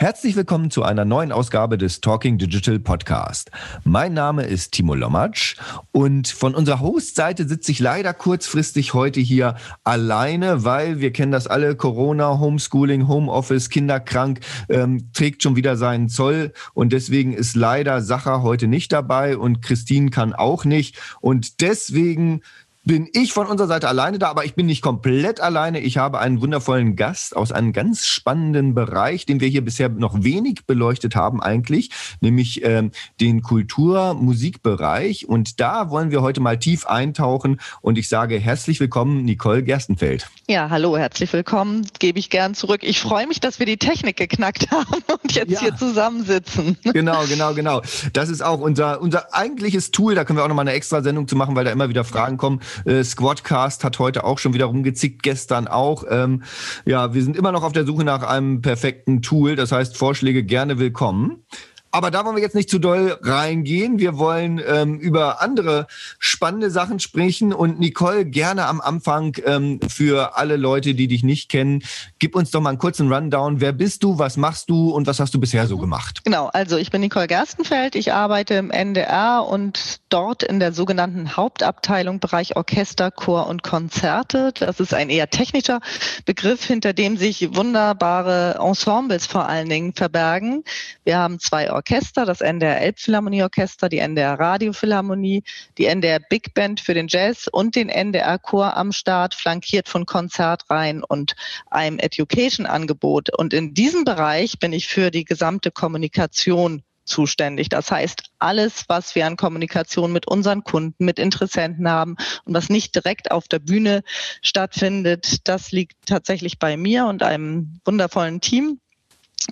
Herzlich willkommen zu einer neuen Ausgabe des Talking Digital Podcast. Mein Name ist Timo Lommatsch und von unserer Hostseite sitze ich leider kurzfristig heute hier alleine, weil wir kennen das alle, Corona, Homeschooling, Homeoffice, Kinderkrank, ähm, trägt schon wieder seinen Zoll und deswegen ist leider Sacha heute nicht dabei und Christine kann auch nicht und deswegen bin ich von unserer Seite alleine da, aber ich bin nicht komplett alleine. Ich habe einen wundervollen Gast aus einem ganz spannenden Bereich, den wir hier bisher noch wenig beleuchtet haben eigentlich, nämlich ähm, den Kultur-Musikbereich. Und da wollen wir heute mal tief eintauchen. Und ich sage herzlich willkommen, Nicole Gerstenfeld. Ja, hallo, herzlich willkommen. Gebe ich gern zurück. Ich freue mich, dass wir die Technik geknackt haben und jetzt ja. hier zusammensitzen. Genau, genau, genau. Das ist auch unser, unser eigentliches Tool. Da können wir auch nochmal eine extra Sendung zu machen, weil da immer wieder Fragen kommen. Äh, Squadcast hat heute auch schon wieder rumgezickt, gestern auch. Ähm, ja, wir sind immer noch auf der Suche nach einem perfekten Tool. Das heißt, Vorschläge gerne willkommen. Aber da wollen wir jetzt nicht zu doll reingehen. Wir wollen ähm, über andere spannende Sachen sprechen. Und Nicole, gerne am Anfang ähm, für alle Leute, die dich nicht kennen, gib uns doch mal einen kurzen Rundown. Wer bist du, was machst du und was hast du bisher so gemacht? Genau, also ich bin Nicole Gerstenfeld. Ich arbeite im NDR und dort in der sogenannten Hauptabteilung Bereich Orchester, Chor und Konzerte. Das ist ein eher technischer Begriff, hinter dem sich wunderbare Ensembles vor allen Dingen verbergen. Wir haben zwei Orchester, das NDR Elbphilharmonieorchester, die NDR Radiophilharmonie, die NDR Big Band für den Jazz und den NDR Chor am Start, flankiert von Konzertreihen und einem Education-Angebot. Und in diesem Bereich bin ich für die gesamte Kommunikation zuständig. Das heißt, alles, was wir an Kommunikation mit unseren Kunden, mit Interessenten haben und was nicht direkt auf der Bühne stattfindet, das liegt tatsächlich bei mir und einem wundervollen Team.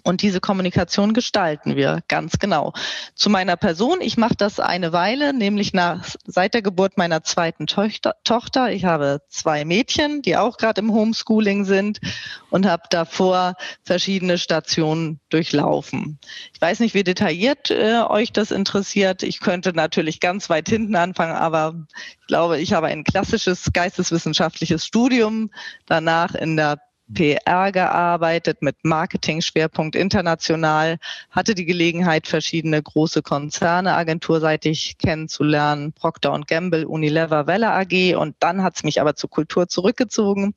Und diese Kommunikation gestalten wir ganz genau. Zu meiner Person, ich mache das eine Weile, nämlich nach, seit der Geburt meiner zweiten Tochter. Ich habe zwei Mädchen, die auch gerade im Homeschooling sind und habe davor verschiedene Stationen durchlaufen. Ich weiß nicht, wie detailliert äh, euch das interessiert. Ich könnte natürlich ganz weit hinten anfangen, aber ich glaube, ich habe ein klassisches geisteswissenschaftliches Studium, danach in der PR gearbeitet mit Marketing-Schwerpunkt international, hatte die Gelegenheit, verschiedene große Konzerne agenturseitig kennenzulernen, Procter Gamble, Unilever, Welle AG und dann hat es mich aber zur Kultur zurückgezogen,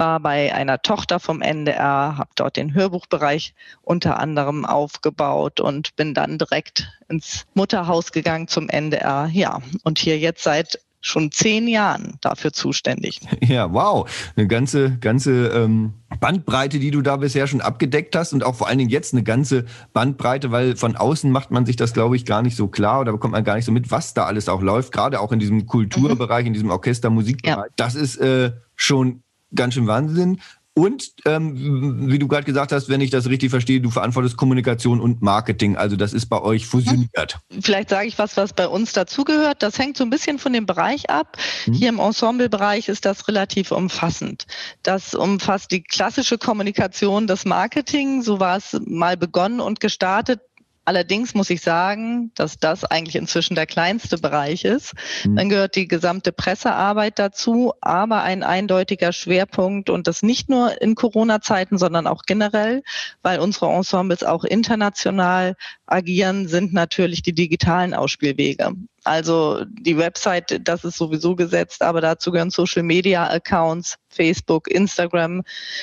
war bei einer Tochter vom NDR, habe dort den Hörbuchbereich unter anderem aufgebaut und bin dann direkt ins Mutterhaus gegangen zum NDR. Ja, und hier jetzt seit schon zehn Jahren dafür zuständig. Ja, wow. Eine ganze, ganze ähm, Bandbreite, die du da bisher schon abgedeckt hast und auch vor allen Dingen jetzt eine ganze Bandbreite, weil von außen macht man sich das, glaube ich, gar nicht so klar oder bekommt man gar nicht so mit, was da alles auch läuft, gerade auch in diesem Kulturbereich, mhm. in diesem Orchester-Musikbereich. Ja. Das ist äh, schon ganz schön Wahnsinn. Und ähm, wie du gerade gesagt hast, wenn ich das richtig verstehe, du verantwortest Kommunikation und Marketing. Also das ist bei euch fusioniert. Vielleicht sage ich was, was bei uns dazugehört. Das hängt so ein bisschen von dem Bereich ab. Hm. Hier im Ensemblebereich ist das relativ umfassend. Das umfasst die klassische Kommunikation, das Marketing. So war es mal begonnen und gestartet Allerdings muss ich sagen, dass das eigentlich inzwischen der kleinste Bereich ist. Mhm. Dann gehört die gesamte Pressearbeit dazu, aber ein eindeutiger Schwerpunkt und das nicht nur in Corona-Zeiten, sondern auch generell, weil unsere Ensembles auch international agieren, sind natürlich die digitalen Ausspielwege. Also die Website, das ist sowieso gesetzt, aber dazu gehören Social Media Accounts, Facebook, Instagram,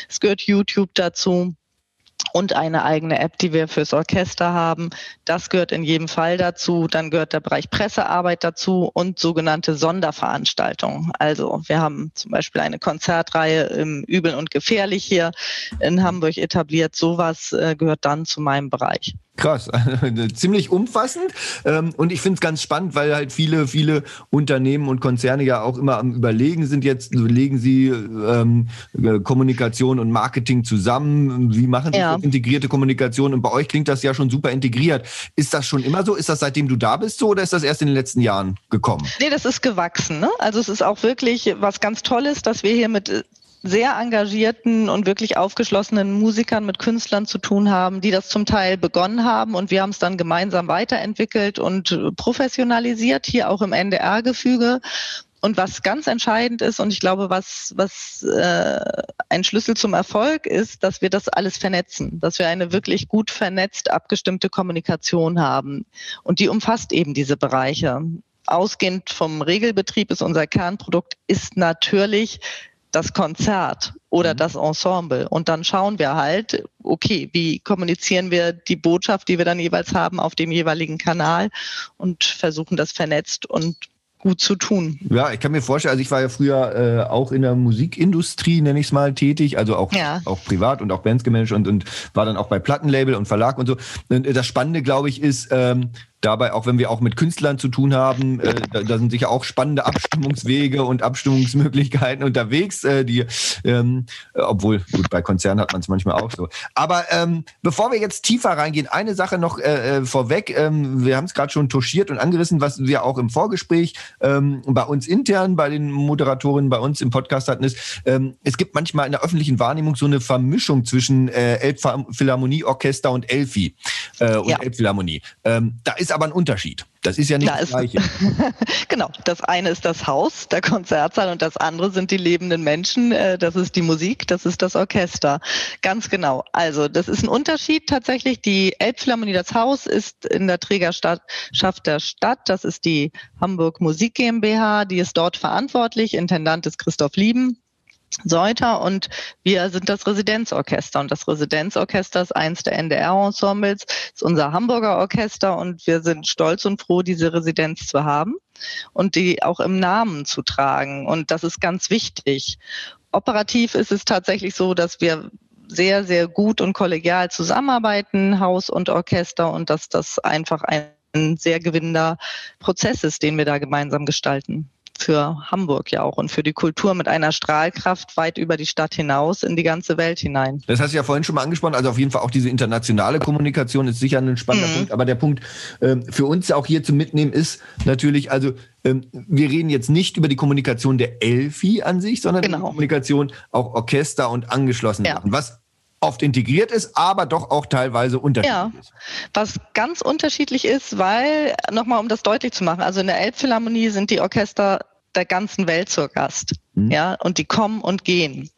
es gehört YouTube dazu und eine eigene App, die wir fürs Orchester haben. Das gehört in jedem Fall dazu. Dann gehört der Bereich Pressearbeit dazu und sogenannte Sonderveranstaltungen. Also wir haben zum Beispiel eine Konzertreihe im Übel und Gefährlich hier in Hamburg etabliert. Sowas äh, gehört dann zu meinem Bereich. Krass, ziemlich umfassend. Ähm, und ich finde es ganz spannend, weil halt viele, viele Unternehmen und Konzerne ja auch immer am Überlegen sind jetzt, legen sie ähm, äh, Kommunikation und Marketing zusammen. Wie machen sie ja. integrierte Kommunikation? Und bei euch klingt das ja schon super integriert. Ist das schon immer so? Ist das seitdem du da bist so oder ist das erst in den letzten Jahren gekommen? Nee, das ist gewachsen. Ne? Also es ist auch wirklich was ganz Tolles, dass wir hier mit sehr engagierten und wirklich aufgeschlossenen Musikern, mit Künstlern zu tun haben, die das zum Teil begonnen haben und wir haben es dann gemeinsam weiterentwickelt und professionalisiert, hier auch im NDR-Gefüge. Und was ganz entscheidend ist, und ich glaube, was, was äh, ein Schlüssel zum Erfolg ist, dass wir das alles vernetzen, dass wir eine wirklich gut vernetzt abgestimmte Kommunikation haben. Und die umfasst eben diese Bereiche. Ausgehend vom Regelbetrieb ist unser Kernprodukt, ist natürlich das Konzert oder mhm. das Ensemble. Und dann schauen wir halt, okay, wie kommunizieren wir die Botschaft, die wir dann jeweils haben, auf dem jeweiligen Kanal und versuchen das vernetzt und gut zu tun. Ja, ich kann mir vorstellen, also ich war ja früher äh, auch in der Musikindustrie, nenne ich es mal, tätig, also auch, ja. auch privat und auch Bands gemanagt und, und war dann auch bei Plattenlabel und Verlag und so. Und das Spannende, glaube ich, ist, ähm, dabei, auch wenn wir auch mit Künstlern zu tun haben, äh, da, da, sind sicher auch spannende Abstimmungswege und Abstimmungsmöglichkeiten unterwegs, äh, die, ähm, obwohl, gut, bei Konzernen hat man es manchmal auch so. Aber ähm, bevor wir jetzt tiefer reingehen, eine Sache noch äh, äh vorweg. Ähm, wir haben es gerade schon touchiert und angerissen, was wir auch im Vorgespräch ähm, bei uns intern, bei den Moderatorinnen bei uns im Podcast hatten, ist, ähm, es gibt manchmal in der öffentlichen Wahrnehmung so eine Vermischung zwischen äh, Elbphilharmonieorchester und Elfi äh, und ja. Elbphilharmonie. Ähm, da ist aber ein Unterschied. Das ist ja nicht da das Gleiche. genau. Das eine ist das Haus, der Konzertsaal und das andere sind die lebenden Menschen. Äh, das ist die Musik, das ist das Orchester. Ganz genau. Also, das ist ein Unterschied tatsächlich. Die Elbphilharmonie, das Haus ist in der Trägerschaft der Stadt. Das ist die Hamburg Musik GmbH. Die ist dort verantwortlich. Intendant ist Christoph Lieben. Seuter und wir sind das Residenzorchester. Und das Residenzorchester ist eins der NDR-Ensembles, ist unser Hamburger Orchester und wir sind stolz und froh, diese Residenz zu haben und die auch im Namen zu tragen. Und das ist ganz wichtig. Operativ ist es tatsächlich so, dass wir sehr, sehr gut und kollegial zusammenarbeiten, Haus und Orchester und dass das einfach ein sehr gewinnender Prozess ist, den wir da gemeinsam gestalten für Hamburg ja auch und für die Kultur mit einer Strahlkraft weit über die Stadt hinaus in die ganze Welt hinein. Das hast du ja vorhin schon mal angesprochen. Also auf jeden Fall auch diese internationale Kommunikation ist sicher ein spannender mhm. Punkt. Aber der Punkt äh, für uns auch hier zu mitnehmen ist natürlich, also ähm, wir reden jetzt nicht über die Kommunikation der Elfi an sich, sondern genau. die Kommunikation auch Orchester und angeschlossen. Ja. Was oft integriert ist, aber doch auch teilweise unterschiedlich ja, ist. Was ganz unterschiedlich ist, weil, nochmal um das deutlich zu machen, also in der Elbphilharmonie sind die Orchester der ganzen Welt zur Gast. Mhm. Ja, und die kommen und gehen.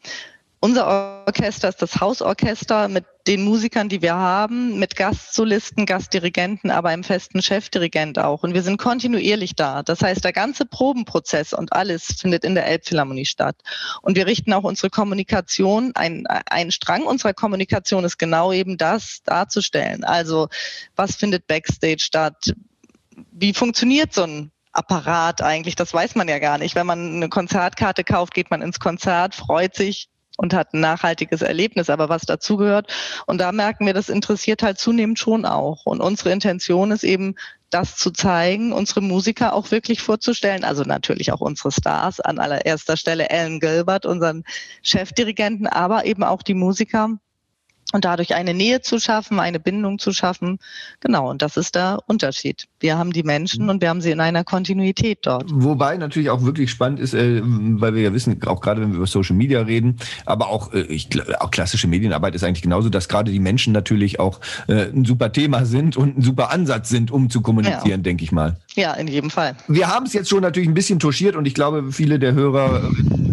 Unser Orchester ist das Hausorchester mit den Musikern, die wir haben, mit Gastsolisten, Gastdirigenten, aber im festen Chefdirigent auch. Und wir sind kontinuierlich da. Das heißt, der ganze Probenprozess und alles findet in der Elbphilharmonie statt. Und wir richten auch unsere Kommunikation, ein, ein Strang unserer Kommunikation ist genau eben das darzustellen. Also, was findet Backstage statt? Wie funktioniert so ein Apparat eigentlich? Das weiß man ja gar nicht. Wenn man eine Konzertkarte kauft, geht man ins Konzert, freut sich, und hat ein nachhaltiges Erlebnis, aber was dazugehört. Und da merken wir, das interessiert halt zunehmend schon auch. Und unsere Intention ist eben, das zu zeigen, unsere Musiker auch wirklich vorzustellen, also natürlich auch unsere Stars, an allererster Stelle Alan Gilbert, unseren Chefdirigenten, aber eben auch die Musiker, und dadurch eine Nähe zu schaffen, eine Bindung zu schaffen. Genau, und das ist der Unterschied. Wir haben die Menschen und wir haben sie in einer Kontinuität dort. Wobei natürlich auch wirklich spannend ist, äh, weil wir ja wissen, auch gerade wenn wir über Social Media reden, aber auch, äh, ich, auch klassische Medienarbeit ist eigentlich genauso, dass gerade die Menschen natürlich auch äh, ein super Thema sind und ein super Ansatz sind, um zu kommunizieren, ja. denke ich mal. Ja, in jedem Fall. Wir haben es jetzt schon natürlich ein bisschen touchiert und ich glaube, viele der Hörer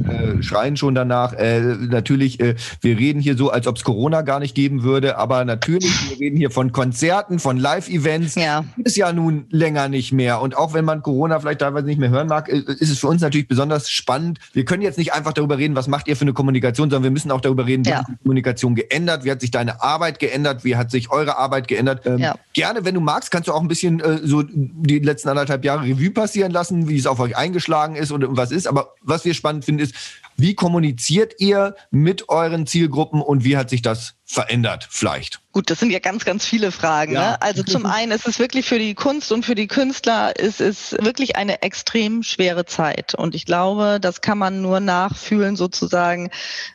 äh, schreien schon danach. Äh, natürlich, äh, wir reden hier so, als ob es Corona gar nicht geben würde, aber natürlich, wir reden hier von Konzerten, von Live-Events. Ja. Ist ja nun länger nicht mehr. Und auch wenn man Corona vielleicht teilweise nicht mehr hören mag, äh, ist es für uns natürlich besonders spannend. Wir können jetzt nicht einfach darüber reden, was macht ihr für eine Kommunikation, sondern wir müssen auch darüber reden, wie ja. hat die Kommunikation geändert, wie hat sich deine Arbeit geändert, wie hat sich eure Arbeit geändert. Ähm, ja. Gerne, wenn du magst, kannst du auch ein bisschen äh, so die letzten anderthalb Jahre Revue passieren lassen, wie es auf euch eingeschlagen ist und was ist. Aber was wir spannend finden, ist, wie kommuniziert ihr mit euren Zielgruppen und wie hat sich das verändert vielleicht? Gut, das sind ja ganz, ganz viele Fragen. Ja. Ne? Also zum einen ist es wirklich für die Kunst und für die Künstler ist es wirklich eine extrem schwere Zeit. Und ich glaube, das kann man nur nachfühlen sozusagen,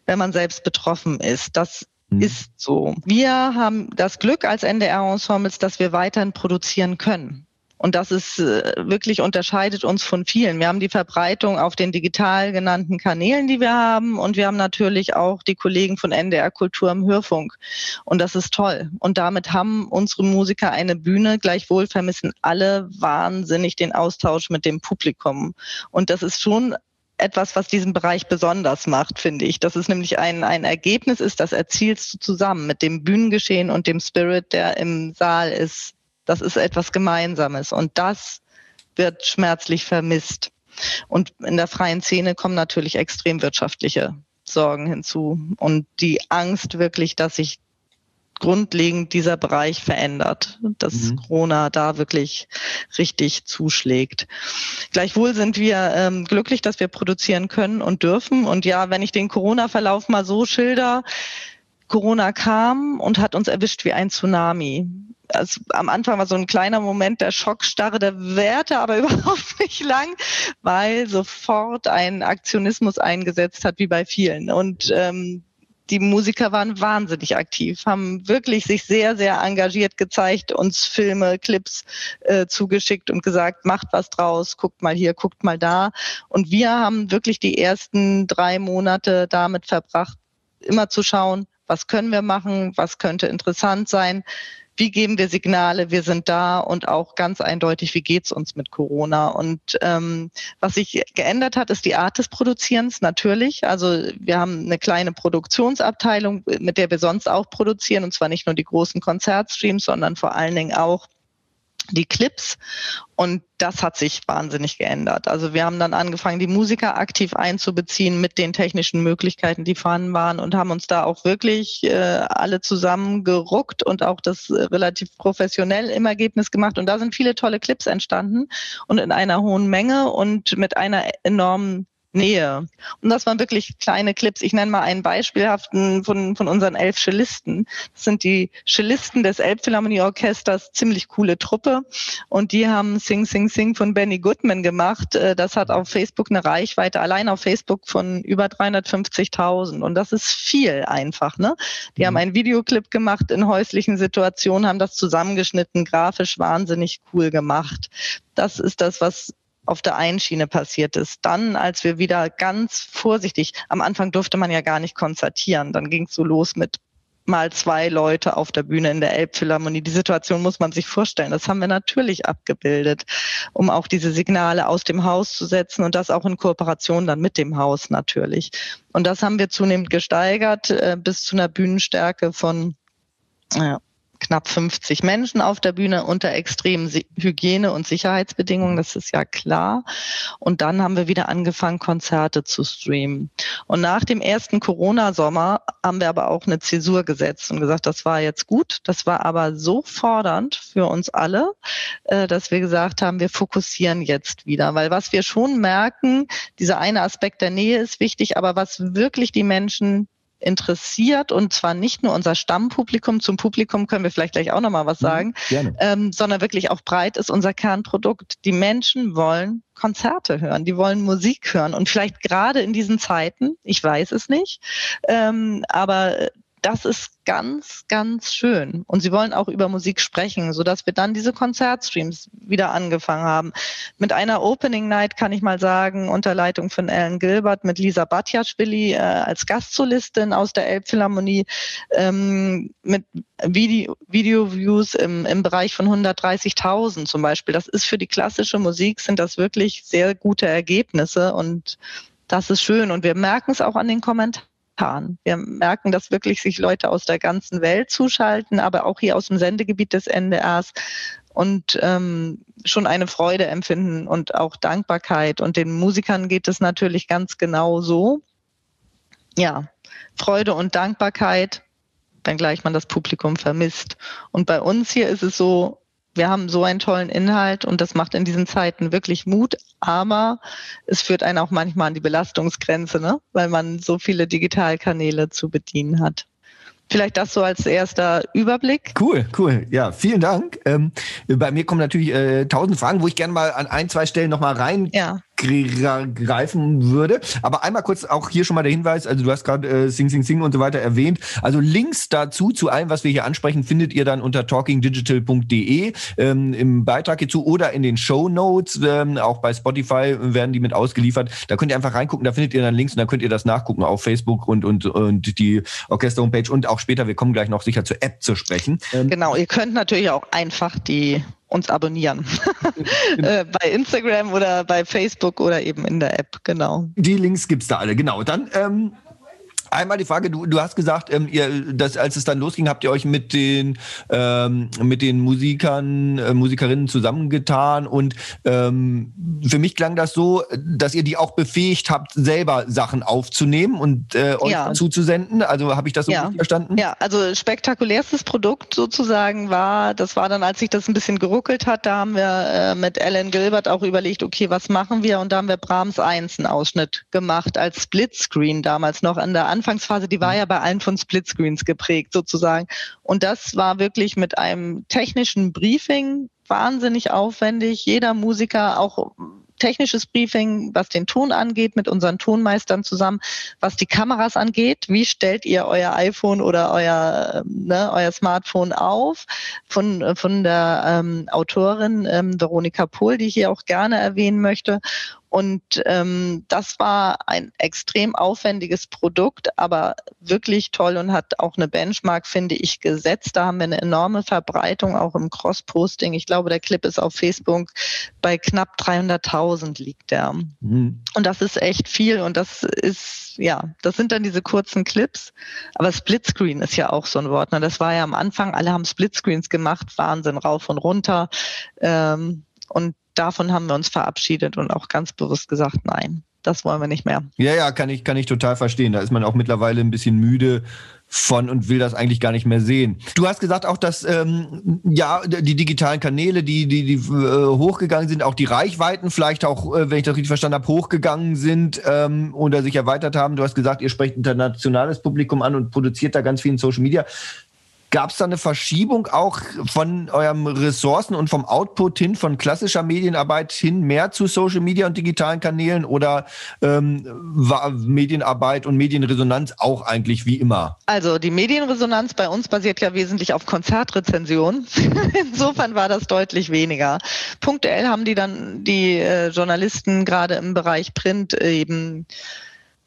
wenn man selbst betroffen ist. Das hm. ist so. Wir haben das Glück als NDR-Ensembles, dass wir weiterhin produzieren können. Und das ist äh, wirklich unterscheidet uns von vielen. Wir haben die Verbreitung auf den digital genannten Kanälen, die wir haben. Und wir haben natürlich auch die Kollegen von NDR Kultur im Hörfunk. Und das ist toll. Und damit haben unsere Musiker eine Bühne. Gleichwohl vermissen alle wahnsinnig den Austausch mit dem Publikum. Und das ist schon etwas, was diesen Bereich besonders macht, finde ich. Dass es nämlich ein, ein Ergebnis ist, das erzielst du zusammen mit dem Bühnengeschehen und dem Spirit, der im Saal ist. Das ist etwas Gemeinsames und das wird schmerzlich vermisst. Und in der freien Szene kommen natürlich extrem wirtschaftliche Sorgen hinzu und die Angst wirklich, dass sich grundlegend dieser Bereich verändert, dass mhm. Corona da wirklich richtig zuschlägt. Gleichwohl sind wir ähm, glücklich, dass wir produzieren können und dürfen. Und ja, wenn ich den Corona-Verlauf mal so schilder, Corona kam und hat uns erwischt wie ein Tsunami. Also am Anfang war so ein kleiner Moment der Schockstarre, der währte aber überhaupt nicht lang, weil sofort ein Aktionismus eingesetzt hat, wie bei vielen. Und ähm, die Musiker waren wahnsinnig aktiv, haben wirklich sich sehr, sehr engagiert gezeigt, uns Filme, Clips äh, zugeschickt und gesagt, macht was draus, guckt mal hier, guckt mal da. Und wir haben wirklich die ersten drei Monate damit verbracht, immer zu schauen, was können wir machen, was könnte interessant sein wie geben wir Signale, wir sind da und auch ganz eindeutig, wie geht's uns mit Corona. Und ähm, was sich geändert hat, ist die Art des Produzierens natürlich. Also wir haben eine kleine Produktionsabteilung, mit der wir sonst auch produzieren, und zwar nicht nur die großen Konzertstreams, sondern vor allen Dingen auch die Clips und das hat sich wahnsinnig geändert. Also wir haben dann angefangen, die Musiker aktiv einzubeziehen mit den technischen Möglichkeiten, die vorhanden waren und haben uns da auch wirklich äh, alle zusammengeruckt und auch das äh, relativ professionell im Ergebnis gemacht. Und da sind viele tolle Clips entstanden und in einer hohen Menge und mit einer enormen Nähe. Und das waren wirklich kleine Clips. Ich nenne mal einen beispielhaften von, von unseren elf Cellisten. Das sind die Cellisten des Elbphilharmonieorchesters, ziemlich coole Truppe. Und die haben Sing, Sing, Sing von Benny Goodman gemacht. Äh, das hat auf Facebook eine Reichweite, allein auf Facebook von über 350.000. Und das ist viel einfach. Ne? Die mhm. haben einen Videoclip gemacht in häuslichen Situationen, haben das zusammengeschnitten, grafisch wahnsinnig cool gemacht. Das ist das, was auf der einen Schiene passiert ist. Dann, als wir wieder ganz vorsichtig, am Anfang durfte man ja gar nicht konzertieren, dann ging es so los mit mal zwei Leute auf der Bühne in der Elbphilharmonie. Die Situation muss man sich vorstellen. Das haben wir natürlich abgebildet, um auch diese Signale aus dem Haus zu setzen und das auch in Kooperation dann mit dem Haus natürlich. Und das haben wir zunehmend gesteigert äh, bis zu einer Bühnenstärke von ja, knapp 50 Menschen auf der Bühne unter extremen Hygiene- und Sicherheitsbedingungen, das ist ja klar. Und dann haben wir wieder angefangen, Konzerte zu streamen. Und nach dem ersten Corona-Sommer haben wir aber auch eine Zäsur gesetzt und gesagt, das war jetzt gut. Das war aber so fordernd für uns alle, äh, dass wir gesagt haben, wir fokussieren jetzt wieder. Weil was wir schon merken, dieser eine Aspekt der Nähe ist wichtig, aber was wirklich die Menschen interessiert und zwar nicht nur unser Stammpublikum, zum Publikum können wir vielleicht gleich auch nochmal was mhm, sagen, mhm, ähm, sondern wirklich auch breit ist unser Kernprodukt. Die Menschen wollen Konzerte hören, die wollen Musik hören und vielleicht gerade in diesen Zeiten, ich weiß es nicht, ähm, aber das ist ganz, ganz schön. Und sie wollen auch über Musik sprechen, sodass wir dann diese Konzertstreams wieder angefangen haben. Mit einer Opening Night kann ich mal sagen, unter Leitung von Ellen Gilbert mit Lisa Batjaschwili äh, als Gastsolistin aus der Elbphilharmonie ähm, mit Video, Video-Views im, im Bereich von 130.000 zum Beispiel. Das ist für die klassische Musik sind das wirklich sehr gute Ergebnisse und das ist schön. Und wir merken es auch an den Kommentaren getan. Wir merken, dass wirklich sich Leute aus der ganzen Welt zuschalten, aber auch hier aus dem Sendegebiet des NDRs und ähm, schon eine Freude empfinden und auch Dankbarkeit. Und den Musikern geht es natürlich ganz genau so. Ja, Freude und Dankbarkeit, wenngleich man das Publikum vermisst. Und bei uns hier ist es so, wir haben so einen tollen Inhalt und das macht in diesen Zeiten wirklich Mut, aber es führt einen auch manchmal an die Belastungsgrenze, ne? weil man so viele Digitalkanäle zu bedienen hat. Vielleicht das so als erster Überblick. Cool, cool. Ja, vielen Dank. Ähm, bei mir kommen natürlich äh, tausend Fragen, wo ich gerne mal an ein, zwei Stellen nochmal rein ja. Greifen würde. Aber einmal kurz auch hier schon mal der Hinweis, also du hast gerade äh, Sing Sing Sing und so weiter erwähnt. Also Links dazu, zu allem, was wir hier ansprechen, findet ihr dann unter talkingdigital.de ähm, im Beitrag hierzu oder in den Show Notes. Ähm, auch bei Spotify werden die mit ausgeliefert. Da könnt ihr einfach reingucken, da findet ihr dann Links und dann könnt ihr das nachgucken auf Facebook und, und, und die Orchester-Homepage und auch später, wir kommen gleich noch sicher zur App zu sprechen. Genau, ihr könnt natürlich auch einfach die uns abonnieren. äh, bei Instagram oder bei Facebook oder eben in der App, genau. Die Links gibt es da alle, genau. Dann ähm, Einmal die Frage, du, du hast gesagt, ähm, ihr, dass, als es dann losging, habt ihr euch mit den, ähm, mit den Musikern, äh, Musikerinnen zusammengetan und ähm, für mich klang das so, dass ihr die auch befähigt habt, selber Sachen aufzunehmen und äh, euch ja. zuzusenden. Also habe ich das so ja. richtig verstanden? Ja, also spektakulärstes Produkt sozusagen war, das war dann, als sich das ein bisschen geruckelt hat, da haben wir äh, mit Alan Gilbert auch überlegt, okay, was machen wir? Und da haben wir Brahms 1 einen Ausschnitt gemacht als Splitscreen damals noch an der Anfang Anfangsphase, die war mhm. ja bei allen von Splitscreens geprägt sozusagen. Und das war wirklich mit einem technischen Briefing wahnsinnig aufwendig. Jeder Musiker, auch technisches Briefing, was den Ton angeht, mit unseren Tonmeistern zusammen, was die Kameras angeht. Wie stellt ihr euer iPhone oder euer, ne, euer Smartphone auf? Von, von der ähm, Autorin ähm, Veronika Pohl, die ich hier auch gerne erwähnen möchte. Und ähm, das war ein extrem aufwendiges Produkt, aber wirklich toll und hat auch eine Benchmark, finde ich, gesetzt. Da haben wir eine enorme Verbreitung, auch im Cross-Posting. Ich glaube, der Clip ist auf Facebook bei knapp 300.000 liegt der. Mhm. Und das ist echt viel und das ist, ja, das sind dann diese kurzen Clips. Aber Splitscreen ist ja auch so ein Wort. Ne? Das war ja am Anfang, alle haben Splitscreens gemacht, Wahnsinn, rauf und runter. Ähm, und davon haben wir uns verabschiedet und auch ganz bewusst gesagt, nein, das wollen wir nicht mehr. Ja, ja, kann ich, kann ich total verstehen. Da ist man auch mittlerweile ein bisschen müde von und will das eigentlich gar nicht mehr sehen. Du hast gesagt auch, dass ähm, ja die digitalen Kanäle, die die, die äh, hochgegangen sind, auch die Reichweiten vielleicht auch, äh, wenn ich das richtig verstanden habe, hochgegangen sind ähm, oder sich erweitert haben. Du hast gesagt, ihr sprecht internationales Publikum an und produziert da ganz viel in Social Media. Gab es da eine Verschiebung auch von eurem Ressourcen und vom Output hin von klassischer Medienarbeit hin mehr zu Social Media und digitalen Kanälen oder ähm, war Medienarbeit und Medienresonanz auch eigentlich wie immer? Also die Medienresonanz bei uns basiert ja wesentlich auf Konzertrezensionen. Insofern war das deutlich weniger. Punktuell haben die dann die äh, Journalisten gerade im Bereich Print eben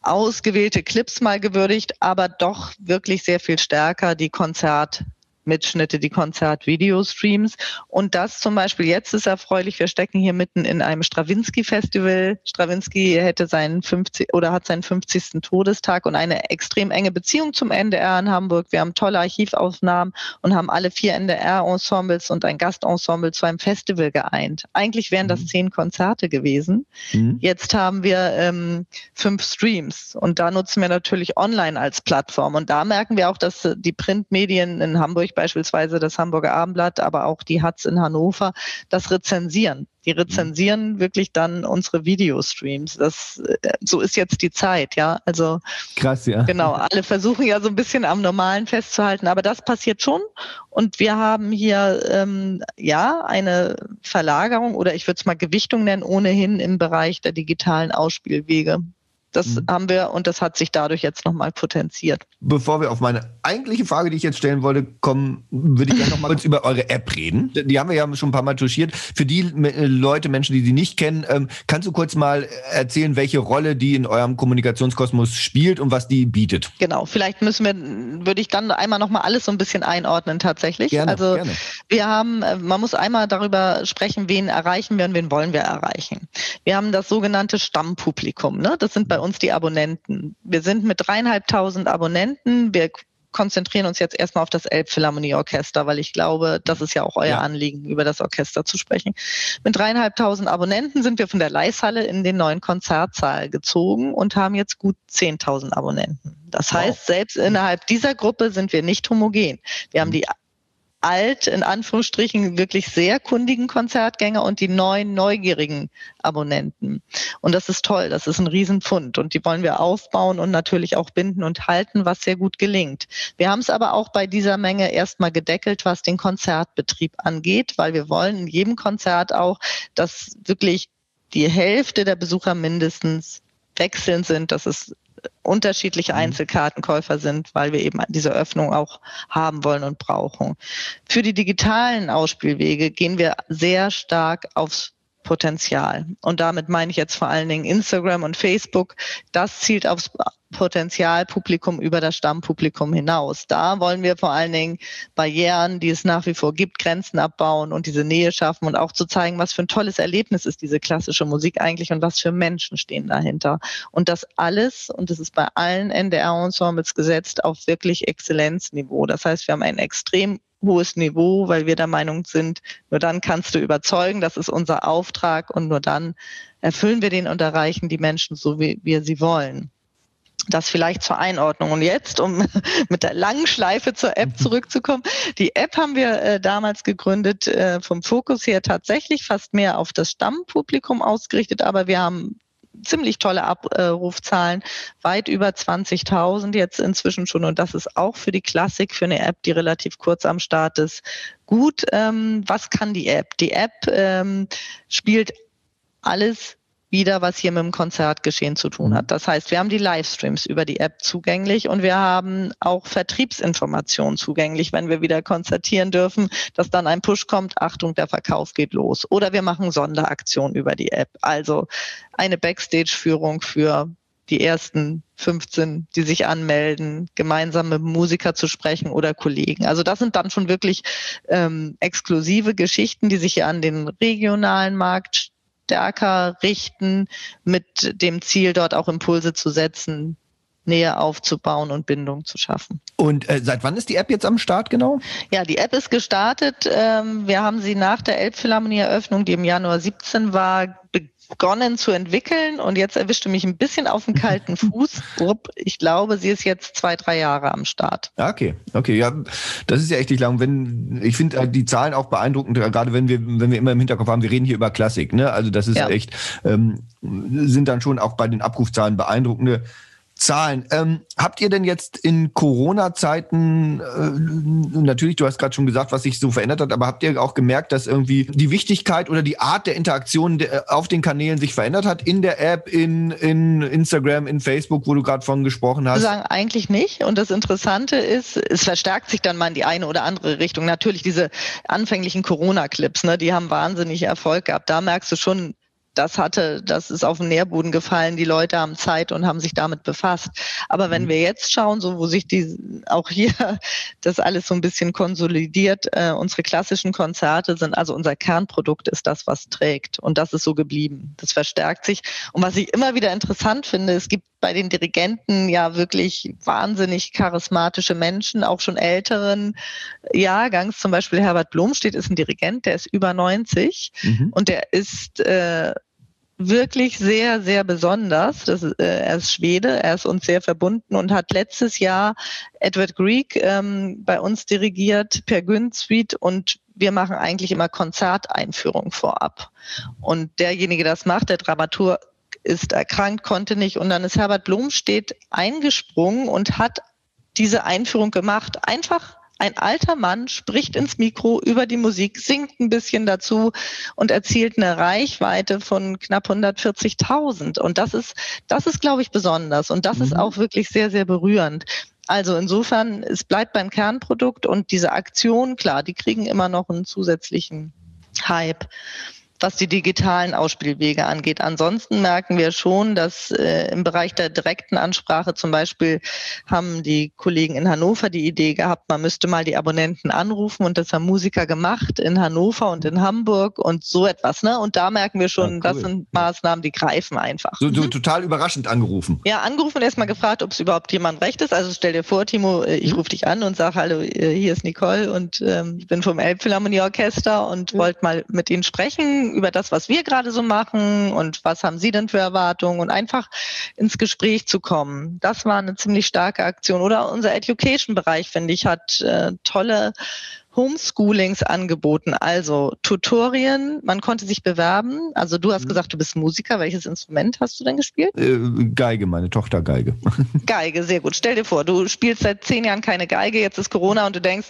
ausgewählte Clips mal gewürdigt, aber doch wirklich sehr viel stärker die Konzert Mitschnitte, die Konzert-Video-Streams. Und das zum Beispiel jetzt ist erfreulich. Wir stecken hier mitten in einem Stravinsky-Festival. Stravinsky hätte seinen 50 oder hat seinen 50. Todestag und eine extrem enge Beziehung zum NDR in Hamburg. Wir haben tolle Archivaufnahmen und haben alle vier NDR-Ensembles und ein Gastensemble zu einem Festival geeint. Eigentlich wären das mhm. zehn Konzerte gewesen. Mhm. Jetzt haben wir ähm, fünf Streams und da nutzen wir natürlich online als Plattform. Und da merken wir auch, dass die Printmedien in Hamburg beispielsweise das Hamburger Abendblatt, aber auch die Hatz in Hannover, das rezensieren. Die rezensieren wirklich dann unsere Videostreams. Das, äh, so ist jetzt die Zeit, ja. Also krass, ja. Genau, alle versuchen ja so ein bisschen am Normalen festzuhalten, aber das passiert schon. Und wir haben hier ähm, ja eine Verlagerung oder ich würde es mal Gewichtung nennen, ohnehin im Bereich der digitalen Ausspielwege. Das mhm. haben wir und das hat sich dadurch jetzt nochmal potenziert. Bevor wir auf meine eigentliche Frage, die ich jetzt stellen wollte, kommen, würde ich gerne noch mal kurz über eure App reden. Die haben wir ja schon ein paar Mal touchiert. Für die äh, Leute, Menschen, die sie nicht kennen, ähm, kannst du kurz mal erzählen, welche Rolle die in eurem Kommunikationskosmos spielt und was die bietet? Genau, vielleicht müssen wir, würde ich dann einmal noch mal alles so ein bisschen einordnen tatsächlich. Gerne, also gerne. wir haben, äh, man muss einmal darüber sprechen, wen erreichen wir und wen wollen wir erreichen. Wir haben das sogenannte Stammpublikum. Ne? Das sind bei uns die Abonnenten. Wir sind mit dreieinhalbtausend Abonnenten. Wir konzentrieren uns jetzt erstmal auf das Elbphilharmonieorchester, weil ich glaube, das ist ja auch euer ja. Anliegen, über das Orchester zu sprechen. Mit dreieinhalbtausend Abonnenten sind wir von der Leishalle in den neuen Konzertsaal gezogen und haben jetzt gut 10.000 Abonnenten. Das heißt, selbst innerhalb dieser Gruppe sind wir nicht homogen. Wir haben mhm. die alt, in Anführungsstrichen, wirklich sehr kundigen Konzertgänger und die neuen, neugierigen Abonnenten. Und das ist toll, das ist ein Riesenpfund und die wollen wir aufbauen und natürlich auch binden und halten, was sehr gut gelingt. Wir haben es aber auch bei dieser Menge erstmal gedeckelt, was den Konzertbetrieb angeht, weil wir wollen in jedem Konzert auch, dass wirklich die Hälfte der Besucher mindestens wechselnd sind, dass es unterschiedliche mhm. Einzelkartenkäufer sind, weil wir eben diese Öffnung auch haben wollen und brauchen. Für die digitalen Ausspielwege gehen wir sehr stark aufs Potenzial. Und damit meine ich jetzt vor allen Dingen Instagram und Facebook. Das zielt aufs Potenzialpublikum über das Stammpublikum hinaus. Da wollen wir vor allen Dingen Barrieren, die es nach wie vor gibt, Grenzen abbauen und diese Nähe schaffen und auch zu zeigen, was für ein tolles Erlebnis ist diese klassische Musik eigentlich und was für Menschen stehen dahinter. Und das alles, und das ist bei allen NDR-Ensembles gesetzt, auf wirklich Exzellenzniveau. Das heißt, wir haben ein extrem hohes Niveau, weil wir der Meinung sind, nur dann kannst du überzeugen, das ist unser Auftrag und nur dann erfüllen wir den und erreichen die Menschen so, wie wir sie wollen. Das vielleicht zur Einordnung. Und jetzt, um mit der langen Schleife zur App mhm. zurückzukommen. Die App haben wir äh, damals gegründet, äh, vom Fokus her tatsächlich fast mehr auf das Stammpublikum ausgerichtet, aber wir haben ziemlich tolle Abrufzahlen, weit über 20.000 jetzt inzwischen schon. Und das ist auch für die Klassik, für eine App, die relativ kurz am Start ist, gut. Ähm, was kann die App? Die App ähm, spielt alles wieder, was hier mit dem Konzertgeschehen zu tun hat. Mhm. Das heißt, wir haben die Livestreams über die App zugänglich und wir haben auch Vertriebsinformationen zugänglich, wenn wir wieder konzertieren dürfen, dass dann ein Push kommt, Achtung, der Verkauf geht los. Oder wir machen Sonderaktionen über die App. Also eine Backstage-Führung für die ersten 15, die sich anmelden, gemeinsam mit Musiker zu sprechen oder Kollegen. Also das sind dann schon wirklich ähm, exklusive Geschichten, die sich hier an den regionalen Markt stärker richten, mit dem Ziel, dort auch Impulse zu setzen, Nähe aufzubauen und Bindung zu schaffen. Und äh, seit wann ist die App jetzt am Start genau? Ja, die App ist gestartet. Ähm, wir haben sie nach der Elbphilharmonie-Eröffnung, die im Januar 17 war, begonnen zu entwickeln und jetzt erwischte mich ein bisschen auf den kalten Fuß. Ich glaube, sie ist jetzt zwei, drei Jahre am Start. Okay, okay, ja, das ist ja echt nicht lang. Wenn ich finde äh, die Zahlen auch beeindruckend, äh, gerade wenn wir wenn wir immer im Hinterkopf haben, wir reden hier über Klassik, ne? Also das ist ja. echt ähm, sind dann schon auch bei den Abrufzahlen beeindruckende Zahlen. Ähm, habt ihr denn jetzt in Corona-Zeiten, äh, natürlich, du hast gerade schon gesagt, was sich so verändert hat, aber habt ihr auch gemerkt, dass irgendwie die Wichtigkeit oder die Art der Interaktion de, auf den Kanälen sich verändert hat? In der App, in, in Instagram, in Facebook, wo du gerade von gesprochen hast? Wir sagen eigentlich nicht. Und das Interessante ist, es verstärkt sich dann mal in die eine oder andere Richtung. Natürlich diese anfänglichen Corona-Clips, ne, die haben wahnsinnig Erfolg gehabt. Da merkst du schon, das hatte, das ist auf den Nährboden gefallen. Die Leute haben Zeit und haben sich damit befasst. Aber wenn mhm. wir jetzt schauen, so wo sich die auch hier das alles so ein bisschen konsolidiert, äh, unsere klassischen Konzerte sind also unser Kernprodukt ist das, was trägt und das ist so geblieben. Das verstärkt sich. Und was ich immer wieder interessant finde, es gibt bei den Dirigenten ja wirklich wahnsinnig charismatische Menschen, auch schon älteren Jahrgangs. Zum Beispiel Herbert Blomstedt ist ein Dirigent, der ist über 90 mhm. und der ist äh, wirklich sehr, sehr besonders. Das, äh, er ist Schwede, er ist uns sehr verbunden und hat letztes Jahr Edward Greek ähm, bei uns dirigiert per Gün Suite und wir machen eigentlich immer Konzerteinführung vorab. Und derjenige, der das macht, der Dramaturg, ist erkrankt, konnte nicht. Und dann ist Herbert Blomstedt eingesprungen und hat diese Einführung gemacht. Einfach ein alter Mann spricht ins Mikro über die Musik, singt ein bisschen dazu und erzielt eine Reichweite von knapp 140.000. Und das ist, das ist, glaube ich, besonders. Und das mhm. ist auch wirklich sehr, sehr berührend. Also insofern, es bleibt beim Kernprodukt und diese Aktion, klar, die kriegen immer noch einen zusätzlichen Hype was die digitalen Ausspielwege angeht. Ansonsten merken wir schon, dass äh, im Bereich der direkten Ansprache zum Beispiel haben die Kollegen in Hannover die Idee gehabt, man müsste mal die Abonnenten anrufen und das haben Musiker gemacht in Hannover und in Hamburg und so etwas. Ne? Und da merken wir schon, ja, cool. das sind Maßnahmen, die greifen einfach. So, so mhm. total überraschend angerufen. Ja, angerufen und erstmal gefragt, ob es überhaupt jemand recht ist. Also stell dir vor, Timo, äh, ich mhm. rufe dich an und sage, hallo, äh, hier ist Nicole und ähm, ich bin vom Elbphilharmonieorchester und wollte mal mit Ihnen sprechen über das, was wir gerade so machen und was haben Sie denn für Erwartungen und einfach ins Gespräch zu kommen. Das war eine ziemlich starke Aktion. Oder unser Education-Bereich, finde ich, hat äh, tolle Homeschoolings angeboten, also Tutorien, man konnte sich bewerben. Also du hast mhm. gesagt, du bist Musiker. Welches Instrument hast du denn gespielt? Äh, Geige, meine Tochter Geige. Geige, sehr gut. Stell dir vor, du spielst seit zehn Jahren keine Geige, jetzt ist Corona und du denkst,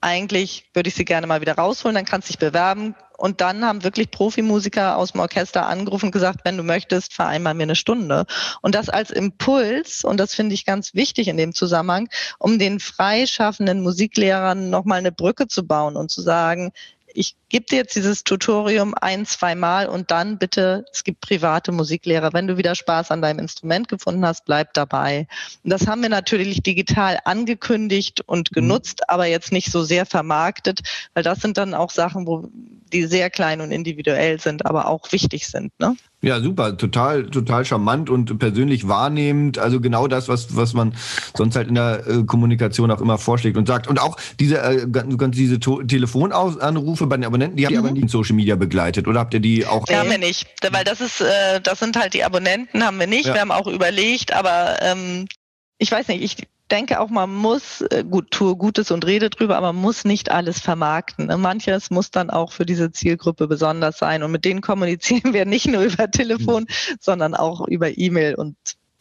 eigentlich würde ich sie gerne mal wieder rausholen, dann kannst du dich bewerben Und dann haben wirklich Profimusiker aus dem Orchester angerufen und gesagt, wenn du möchtest, vereinbar mir eine Stunde. Und das als Impuls, und das finde ich ganz wichtig in dem Zusammenhang, um den freischaffenden Musiklehrern nochmal eine Brücke zu bauen und zu sagen, ich gebe dir jetzt dieses Tutorium ein, zwei Mal und dann bitte, es gibt private Musiklehrer. Wenn du wieder Spaß an deinem Instrument gefunden hast, bleib dabei. Und das haben wir natürlich digital angekündigt und mhm. genutzt, mhm. aber jetzt nicht so sehr vermarktet, weil das sind dann auch Sachen, wo die sehr klein und individuell sind, aber auch wichtig sind. Ne? Ja, super, total, total charmant und persönlich wahrnehmend. Also genau das, was, was man sonst halt in der äh, Kommunikation auch immer vorschlägt und sagt. Und auch diese, äh, diese Telefonanrufe bei den Abonnenten, die habt ihr mhm. aber nicht in Social Media begleitet, oder habt ihr die auch? Nee, haben wir nicht, weil das ist, äh, das sind halt die Abonnenten, haben wir nicht. Ja. Wir haben auch überlegt, aber ähm, ich weiß nicht, ich denke auch, man muss, äh, gut, tue Gutes und rede drüber, aber man muss nicht alles vermarkten. Ne? Manches muss dann auch für diese Zielgruppe besonders sein. Und mit denen kommunizieren wir nicht nur über Telefon, mhm. sondern auch über E-Mail und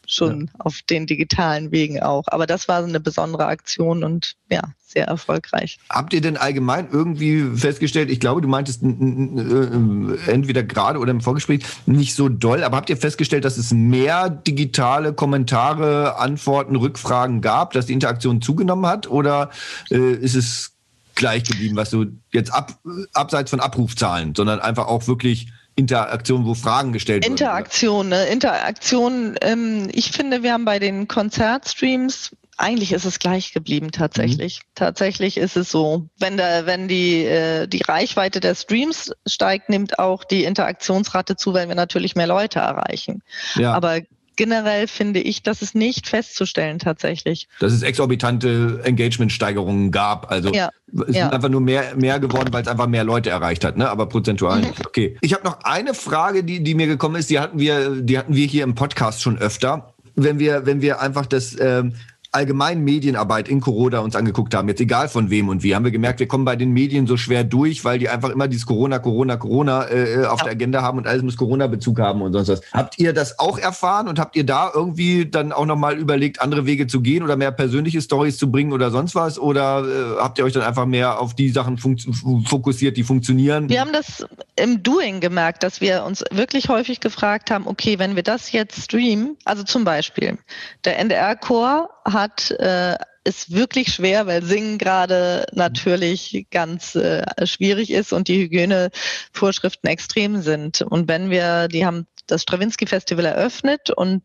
schon ja. auf den digitalen Wegen auch. Aber das war eine besondere Aktion und ja, sehr erfolgreich. Habt ihr denn allgemein irgendwie festgestellt, ich glaube, du meintest äh, entweder gerade oder im Vorgespräch nicht so doll, aber habt ihr festgestellt, dass es mehr digitale Kommentare, Antworten, Rückfragen gab, dass die Interaktion zugenommen hat oder äh, ist es gleich geblieben, was du jetzt ab, abseits von Abrufzahlen, sondern einfach auch wirklich Interaktion, wo Fragen gestellt werden. Interaktion, ne? Interaktion. Ähm, ich finde, wir haben bei den Konzertstreams eigentlich ist es gleich geblieben tatsächlich. Mhm. Tatsächlich ist es so, wenn da, wenn die äh, die Reichweite der Streams steigt, nimmt auch die Interaktionsrate zu, weil wir natürlich mehr Leute erreichen. Ja. Aber generell finde ich, dass es nicht festzustellen tatsächlich. Dass es exorbitante Engagementsteigerungen gab. Also ja, es ja. ist einfach nur mehr, mehr geworden, weil es einfach mehr Leute erreicht hat, ne? Aber prozentual mhm. nicht. Okay. Ich habe noch eine Frage, die, die mir gekommen ist, die hatten wir, die hatten wir hier im Podcast schon öfter. Wenn wir, wenn wir einfach das ähm, allgemein Medienarbeit in Corona uns angeguckt haben, jetzt egal von wem und wie, haben wir gemerkt, wir kommen bei den Medien so schwer durch, weil die einfach immer dieses Corona, Corona, Corona äh, äh auf ja. der Agenda haben und alles muss Corona-Bezug haben und sonst was. Habt ihr das auch erfahren und habt ihr da irgendwie dann auch nochmal überlegt, andere Wege zu gehen oder mehr persönliche Stories zu bringen oder sonst was? Oder äh, habt ihr euch dann einfach mehr auf die Sachen fokussiert, die funktionieren? Wir haben das im Doing gemerkt, dass wir uns wirklich häufig gefragt haben, okay, wenn wir das jetzt streamen, also zum Beispiel der NDR-Chor hat, äh, ist wirklich schwer, weil Singen gerade natürlich ganz äh, schwierig ist und die Hygienevorschriften extrem sind. Und wenn wir, die haben das Stravinsky Festival eröffnet und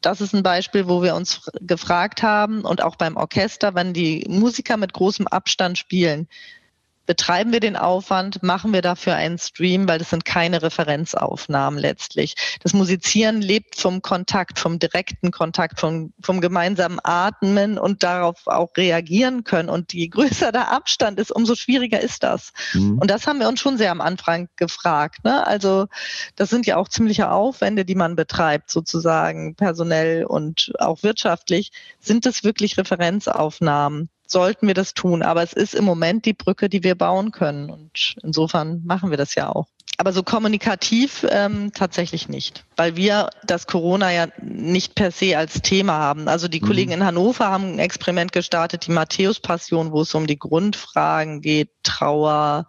das ist ein Beispiel, wo wir uns gefragt haben und auch beim Orchester, wenn die Musiker mit großem Abstand spielen, betreiben wir den Aufwand, machen wir dafür einen Stream, weil das sind keine Referenzaufnahmen letztlich. Das Musizieren lebt vom Kontakt, vom direkten Kontakt, vom, vom gemeinsamen Atmen und darauf auch reagieren können. Und je größer der Abstand ist, umso schwieriger ist das. Mhm. Und das haben wir uns schon sehr am Anfang gefragt. Ne? Also das sind ja auch ziemliche Aufwände, die man betreibt, sozusagen personell und auch wirtschaftlich. Sind es wirklich Referenzaufnahmen? Sollten wir das tun. Aber es ist im Moment die Brücke, die wir bauen können. Und insofern machen wir das ja auch. Aber so kommunikativ ähm, tatsächlich nicht, weil wir das Corona ja nicht per se als Thema haben. Also die mhm. Kollegen in Hannover haben ein Experiment gestartet, die Matthäus-Passion, wo es um die Grundfragen geht, Trauer,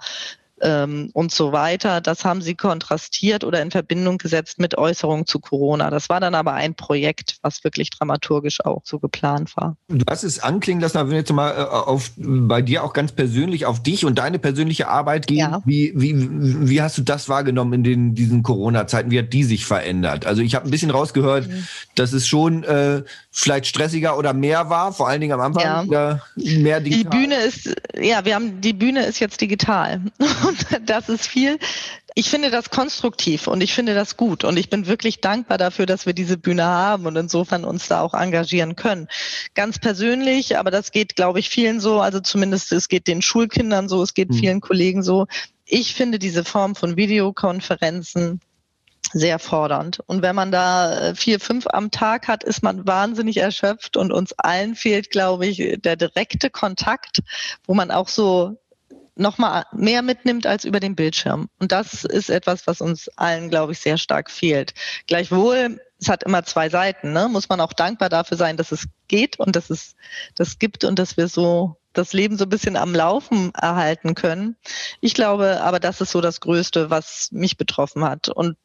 ähm, und so weiter. Das haben sie kontrastiert oder in Verbindung gesetzt mit Äußerungen zu Corona. Das war dann aber ein Projekt, was wirklich dramaturgisch auch so geplant war. Du hast es anklingen lassen, aber wenn wir jetzt mal äh, auf, bei dir auch ganz persönlich auf dich und deine persönliche Arbeit gehen, ja. wie, wie, wie hast du das wahrgenommen in den, diesen Corona-Zeiten? Wie hat die sich verändert? Also ich habe ein bisschen rausgehört, mhm. dass es schon äh, vielleicht stressiger oder mehr war, vor allen Dingen am Anfang ja. mehr digital. Die Bühne ist, ja, wir haben, die Bühne ist jetzt digital. Und das ist viel. Ich finde das konstruktiv und ich finde das gut und ich bin wirklich dankbar dafür, dass wir diese Bühne haben und insofern uns da auch engagieren können. Ganz persönlich, aber das geht, glaube ich, vielen so, also zumindest es geht den Schulkindern so, es geht mhm. vielen Kollegen so. Ich finde diese Form von Videokonferenzen sehr fordernd. Und wenn man da äh, vier, fünf am Tag hat, ist man wahnsinnig erschöpft und uns allen fehlt, glaube ich, der direkte Kontakt, wo man auch so nochmal mehr mitnimmt als über den Bildschirm. Und das ist etwas, was uns allen, glaube ich, sehr stark fehlt. Gleichwohl, es hat immer zwei Seiten, ne? muss man auch dankbar dafür sein, dass es geht und dass es das gibt und dass wir so das Leben so ein bisschen am Laufen erhalten können. Ich glaube aber, das ist so das Größte, was mich betroffen hat. Und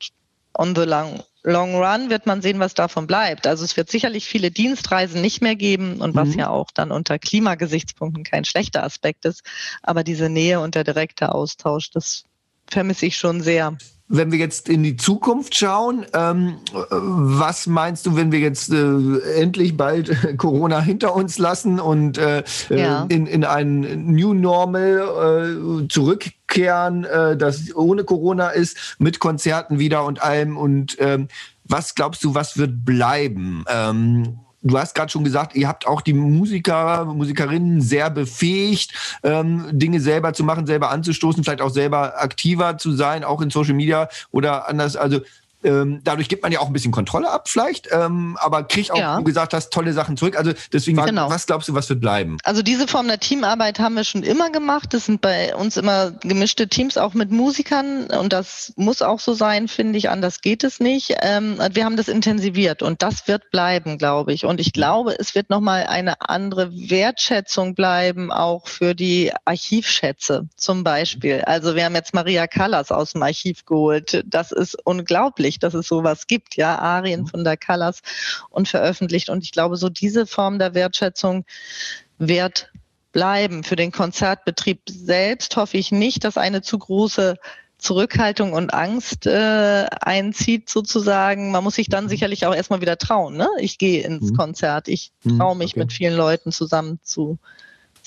on the long, long run wird man sehen, was davon bleibt. Also es wird sicherlich viele Dienstreisen nicht mehr geben und was mhm. ja auch dann unter Klimagesichtspunkten kein schlechter Aspekt ist. Aber diese Nähe und der direkte Austausch, das vermisse ich schon sehr wenn wir jetzt in die Zukunft schauen, ähm, was meinst du, wenn wir jetzt äh, endlich bald Corona hinter uns lassen und äh, äh, ja. in, in ein New Normal äh, zurückkehren, äh, das ohne Corona ist, mit Konzerten wieder und allem? Und ähm, was glaubst du, was wird bleiben? Ähm, du hast gerade schon gesagt, ihr habt auch die Musiker, Musikerinnen sehr befähigt, ähm, Dinge selber zu machen, selber anzustoßen, vielleicht auch selber aktiver zu sein, auch in Social Media oder anders. Also ähm, dadurch gibt man ja auch ein bisschen Kontrolle ab, vielleicht, ähm, aber kriegt auch, ja. wie du gesagt hast, tolle Sachen zurück. Also deswegen, genau. was glaubst du, was wird bleiben? Also diese Form der Teamarbeit haben wir schon immer gemacht. Das sind bei uns immer gemischte Teams, auch mit Musikern. Und das muss auch so sein, finde ich. Anders geht es nicht. Ähm, wir haben das intensiviert und das wird bleiben, glaube ich. Und ich glaube, es wird nochmal eine andere Wertschätzung bleiben, auch für die Archivschätze zum Beispiel. Also wir haben jetzt Maria Callas aus dem Archiv geholt. Das ist unglaublich unglaublich, dass es sowas gibt, ja, Arien mhm. von der Callas und veröffentlicht. Und ich glaube, so diese Form der Wertschätzung wird bleiben. Für den Konzertbetrieb selbst hoffe ich nicht, dass eine zu große Zurückhaltung und Angst äh, einzieht sozusagen. Man muss sich dann mhm. sicherlich auch erstmal wieder trauen. Ne? Ich gehe ins mhm. Konzert, ich traue mich okay. mit vielen Leuten zusammen zu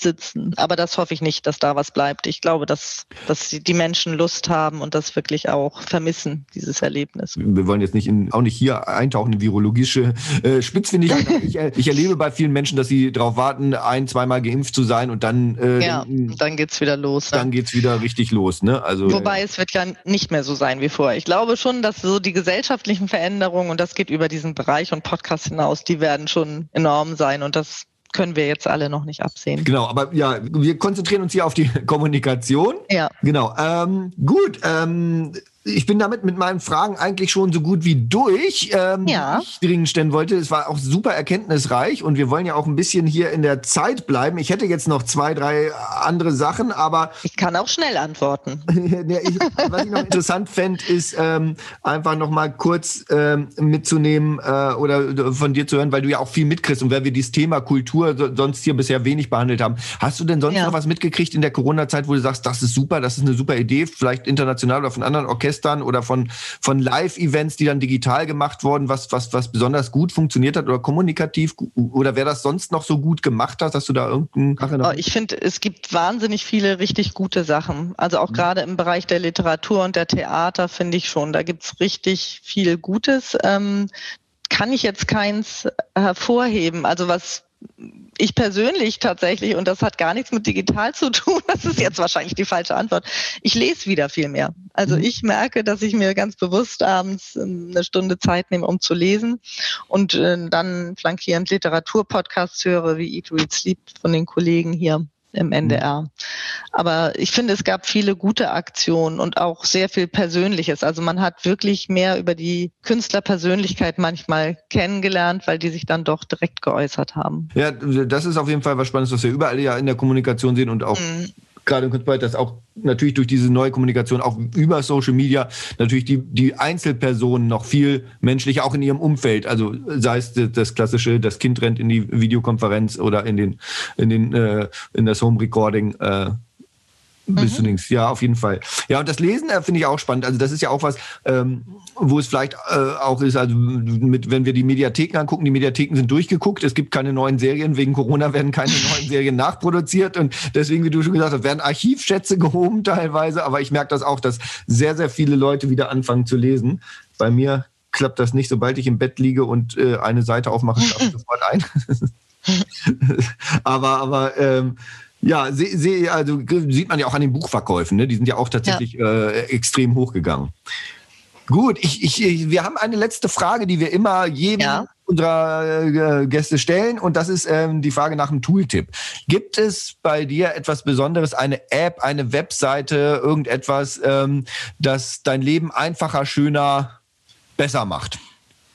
sitzen. Aber das hoffe ich nicht, dass da was bleibt. Ich glaube, dass, dass die Menschen Lust haben und das wirklich auch vermissen, dieses Erlebnis. Wir wollen jetzt nicht in, auch nicht hier eintauchen in virologische äh, Spitzfindigkeit. ich, äh, ich erlebe bei vielen Menschen, dass sie darauf warten, ein, zweimal geimpft zu sein und dann äh, ja, dann geht's wieder los. Dann ne? geht's wieder richtig los. Ne? Also, Wobei es wird ja nicht mehr so sein wie vorher. Ich glaube schon, dass so die gesellschaftlichen Veränderungen, und das geht über diesen Bereich und Podcast hinaus, die werden schon enorm sein und das können wir jetzt alle noch nicht absehen. Genau, aber ja, wir konzentrieren uns hier auf die Kommunikation. Ja. Genau. Ähm, gut. Ähm, ich bin damit mit meinen Fragen eigentlich schon so gut wie durch, ähm, ja. ich dringend stellen wollte. Es war auch super erkenntnisreich und wir wollen ja auch ein bisschen hier in der Zeit bleiben. Ich hätte jetzt noch zwei, drei andere Sachen, aber. Ich kann auch schnell antworten. was ich noch interessant fände, ist ähm, einfach noch mal kurz ähm, mitzunehmen äh, oder von dir zu hören, weil du ja auch viel mitkriegst und weil wir dieses Thema Kultur so, sonst hier bisher wenig behandelt haben. Hast du denn sonst ja. noch was mitgekriegt in der Corona-Zeit, wo du sagst, das ist super, das ist eine super Idee, vielleicht international oder von anderen Orchestern? Orchestern oder von, von Live-Events, die dann digital gemacht wurden, was, was, was besonders gut funktioniert hat oder kommunikativ oder wer das sonst noch so gut gemacht hat, hast du da irgendeinen oh, Ich finde, es gibt wahnsinnig viele richtig gute Sachen. Also auch mhm. gerade im Bereich der Literatur und der Theater finde ich schon, da gibt es richtig viel Gutes. Ähm, kann ich jetzt keins hervorheben. Also was ich persönlich tatsächlich, und das hat gar nichts mit digital zu tun, das ist jetzt wahrscheinlich die falsche Antwort, ich lese wieder viel mehr. Also mhm. ich merke, dass ich mir ganz bewusst abends ähm, eine Stunde Zeit nehme, um zu lesen und äh, dann flankierend Literaturpodcasts höre, wie Eat, Read, Sleep von den Kollegen hier im NDR. Mhm. Aber ich finde, es gab viele gute Aktionen und auch sehr viel Persönliches. Also man hat wirklich mehr über die Künstlerpersönlichkeit manchmal kennengelernt, weil die sich dann doch direkt geäußert haben. Ja, das ist auf jeden Fall was Spannendes, was wir überall ja in der Kommunikation sehen und auch mhm gerade im Kunstbereich, dass auch natürlich durch diese neue Kommunikation, auch über Social Media, natürlich die, die Einzelpersonen noch viel menschlicher, auch in ihrem Umfeld, also sei es das klassische, das Kind rennt in die Videokonferenz oder in den, in den, äh, in das Home Recording, äh, bist mhm. du links. Ja, auf jeden Fall. Ja, und das Lesen äh, finde ich auch spannend. Also das ist ja auch was, ähm, wo es vielleicht äh, auch ist, also mit, wenn wir die Mediatheken angucken, die Mediatheken sind durchgeguckt, es gibt keine neuen Serien, wegen Corona werden keine neuen Serien nachproduziert und deswegen, wie du schon gesagt hast, werden Archivschätze gehoben teilweise, aber ich merke das auch, dass sehr, sehr viele Leute wieder anfangen zu lesen. Bei mir klappt das nicht, sobald ich im Bett liege und äh, eine Seite aufmache, schlafe ich sofort ein. aber, aber ähm, ja, seh, seh, also sieht man ja auch an den Buchverkäufen, ne? die sind ja auch tatsächlich ja. Äh, extrem hochgegangen. Gut, ich, ich, wir haben eine letzte Frage, die wir immer jedem ja. unserer äh, Gäste stellen und das ist ähm, die Frage nach einem Tooltip. Gibt es bei dir etwas Besonderes, eine App, eine Webseite, irgendetwas, ähm, das dein Leben einfacher, schöner, besser macht?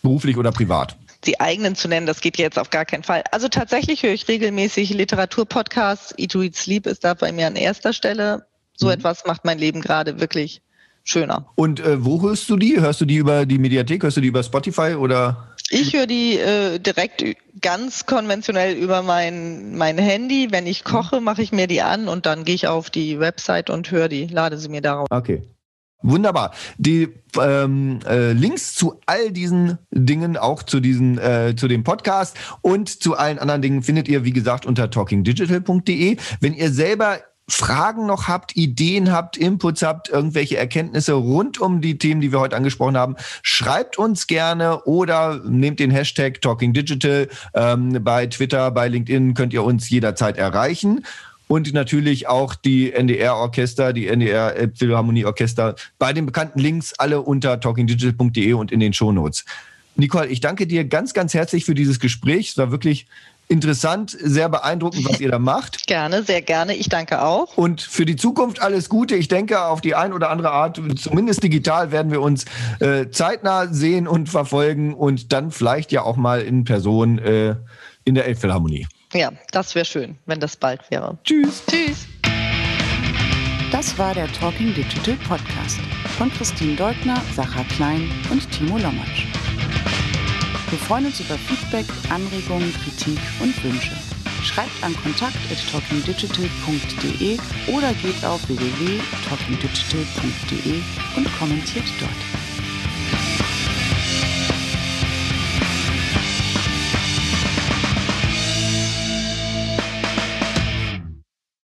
Beruflich oder privat? Die eigenen zu nennen, das geht jetzt auf gar keinen Fall. Also tatsächlich höre ich regelmäßig Literaturpodcasts. Eat, Read, Sleep ist da bei mir an erster Stelle. So mhm. etwas macht mein Leben gerade wirklich schöner. Und äh, wo hörst du die? Hörst du die über die Mediathek? Hörst du die über Spotify oder? Ich höre die äh, direkt ganz konventionell über mein, mein Handy. Wenn ich koche, mache ich mir die an und dann gehe ich auf die Website und höre die, lade sie mir darauf. Okay. Wunderbar. Die ähm, äh, Links zu all diesen Dingen, auch zu diesen, äh, zu dem Podcast und zu allen anderen Dingen findet ihr, wie gesagt, unter talkingdigital.de. Wenn ihr selber Fragen noch habt, Ideen habt, Inputs habt, irgendwelche Erkenntnisse rund um die Themen, die wir heute angesprochen haben, schreibt uns gerne oder nehmt den Hashtag Talking Digital. Ähm, bei Twitter, bei LinkedIn könnt ihr uns jederzeit erreichen. Und natürlich auch die NDR-Orchester, die NDR Philharmonie-Orchester bei den bekannten Links alle unter talkingdigital.de und in den Shownotes. Nicole, ich danke dir ganz, ganz herzlich für dieses Gespräch. Es war wirklich interessant, sehr beeindruckend, was ihr da macht. Gerne, sehr gerne. Ich danke auch. Und für die Zukunft alles Gute. Ich denke, auf die ein oder andere Art, zumindest digital, werden wir uns äh, zeitnah sehen und verfolgen und dann vielleicht ja auch mal in Person äh, in der Elbphilharmonie. Ja, das wäre schön, wenn das bald wäre. Tschüss. Tschüss. Das war der Talking Digital Podcast von Christine Deutner, Sacha Klein und Timo Lommatsch. Wir freuen uns über Feedback, Anregungen, Kritik und Wünsche. Schreibt an kontakt.talkingdigital.de oder geht auf www.talkingdigital.de und kommentiert dort.